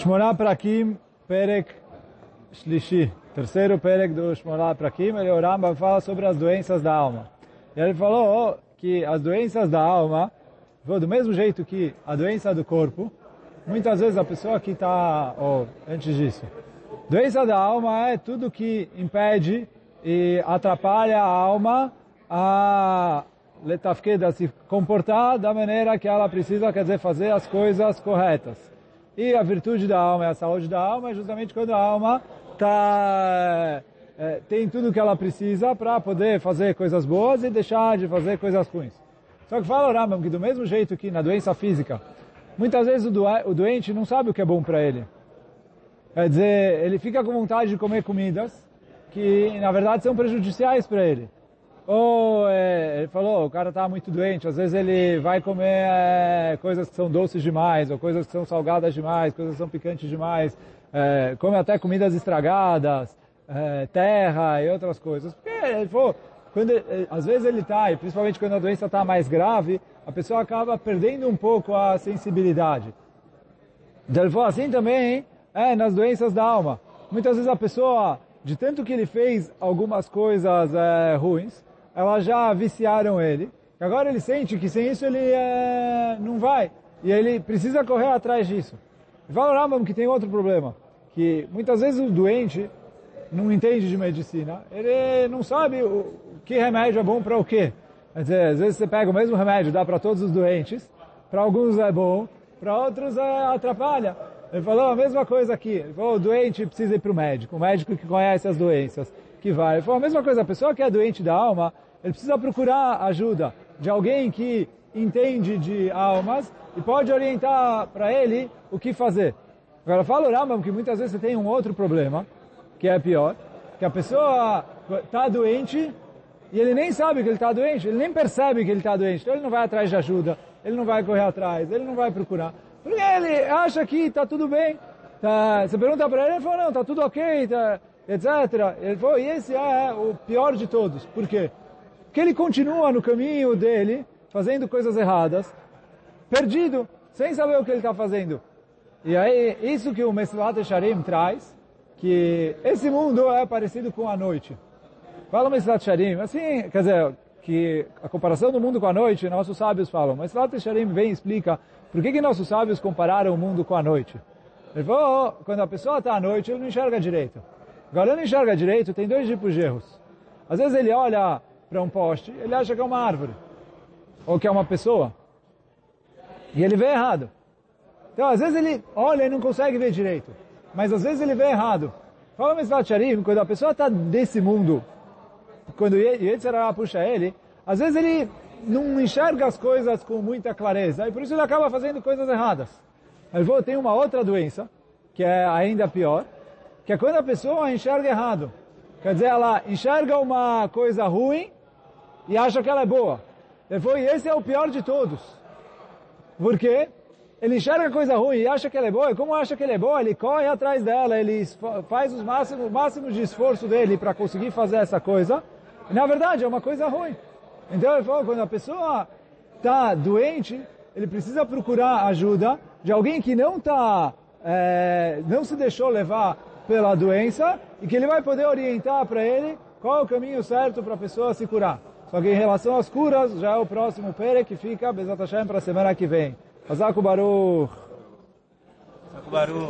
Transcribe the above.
Shmona Prakim, Perek Shlishi. Terceiro Perek do Shmona Prakim, ele, o Rambam fala sobre as doenças da alma. E ele falou que as doenças da alma, do mesmo jeito que a doença do corpo, muitas vezes a pessoa que está, oh, antes disso, doença da alma é tudo que impede e atrapalha a alma a letafkeda se comportar da maneira que ela precisa, quer dizer, fazer as coisas corretas. E a virtude da alma, a saúde da alma, é justamente quando a alma tá, é, tem tudo que ela precisa para poder fazer coisas boas e deixar de fazer coisas ruins. Só que fala o Rambam que do mesmo jeito que na doença física, muitas vezes o, do, o doente não sabe o que é bom para ele. Quer dizer, ele fica com vontade de comer comidas que na verdade são prejudiciais para ele. Ou é, ele falou, o cara está muito doente, às vezes ele vai comer é, coisas que são doces demais, ou coisas que são salgadas demais, coisas que são picantes demais, é, come até comidas estragadas, é, terra e outras coisas. Porque ele falou, quando, às vezes ele está, e principalmente quando a doença está mais grave, a pessoa acaba perdendo um pouco a sensibilidade. Então ele falou assim também, é, nas doenças da alma. Muitas vezes a pessoa, de tanto que ele fez algumas coisas é, ruins, elas já viciaram ele. Agora ele sente que sem isso ele é, não vai. E ele precisa correr atrás disso. E fala o que tem outro problema. Que muitas vezes o doente não entende de medicina. Ele não sabe o, que remédio é bom para o quê. Quer dizer, às vezes você pega o mesmo remédio, dá para todos os doentes. Para alguns é bom, para outros é, atrapalha. Ele falou a mesma coisa aqui. Ele falou, o doente precisa ir para o médico. O médico que conhece as doenças que vai. Ele falou a mesma coisa, a pessoa que é doente da alma, ele precisa procurar ajuda de alguém que entende de almas e pode orientar para ele o que fazer. Agora, fala o Rambam que muitas vezes você tem um outro problema, que é pior, que a pessoa está doente e ele nem sabe que ele está doente, ele nem percebe que ele está doente, então ele não vai atrás de ajuda, ele não vai correr atrás, ele não vai procurar, porque ele acha que está tudo bem. Tá, você pergunta para ele, ele fala, não, está tudo ok, tá, etc. Ele falou, e esse é o pior de todos. Por quê? Porque ele continua no caminho dele, fazendo coisas erradas, perdido, sem saber o que ele está fazendo. E aí, isso que o Meslat Sharim traz, que esse mundo é parecido com a noite. Fala Meslat Sharim, assim, quer dizer, que a comparação do mundo com a noite, nossos sábios falam. Meslat Sharim vem e explica por que, que nossos sábios compararam o mundo com a noite. Ele falou, oh, quando a pessoa está à noite, ele não enxerga direito. Agora, ele não enxerga direito, tem dois tipos de erros. Às vezes ele olha para um poste, ele acha que é uma árvore. Ou que é uma pessoa. E ele vê errado. Então, às vezes ele olha e não consegue ver direito. Mas às vezes ele vê errado. Fala Mesvat Sharim, quando a pessoa está desse mundo, quando Yetzirah puxa ele, às vezes ele não enxerga as coisas com muita clareza. E por isso ele acaba fazendo coisas erradas. Ele falou, tem uma outra doença, que é ainda pior, que é quando a pessoa enxerga errado. Quer dizer, ela enxerga uma coisa ruim e acha que ela é boa. Ele falou, e esse é o pior de todos. Por quê? Ele enxerga coisa ruim e acha que ela é boa, e como acha que ele é boa, ele corre atrás dela, ele faz os máximos, o máximo de esforço dele para conseguir fazer essa coisa, e na verdade é uma coisa ruim. Então ele falou, quando a pessoa está doente, ele precisa procurar ajuda de alguém que não está, é, não se deixou levar pela doença e que ele vai poder orientar para ele qual é o caminho certo para a pessoa se curar. Só que em relação às curas, já é o próximo Pere que fica, Bezat Hashem, para a semana que vem. Azaku Baruch. Azaku Baruch.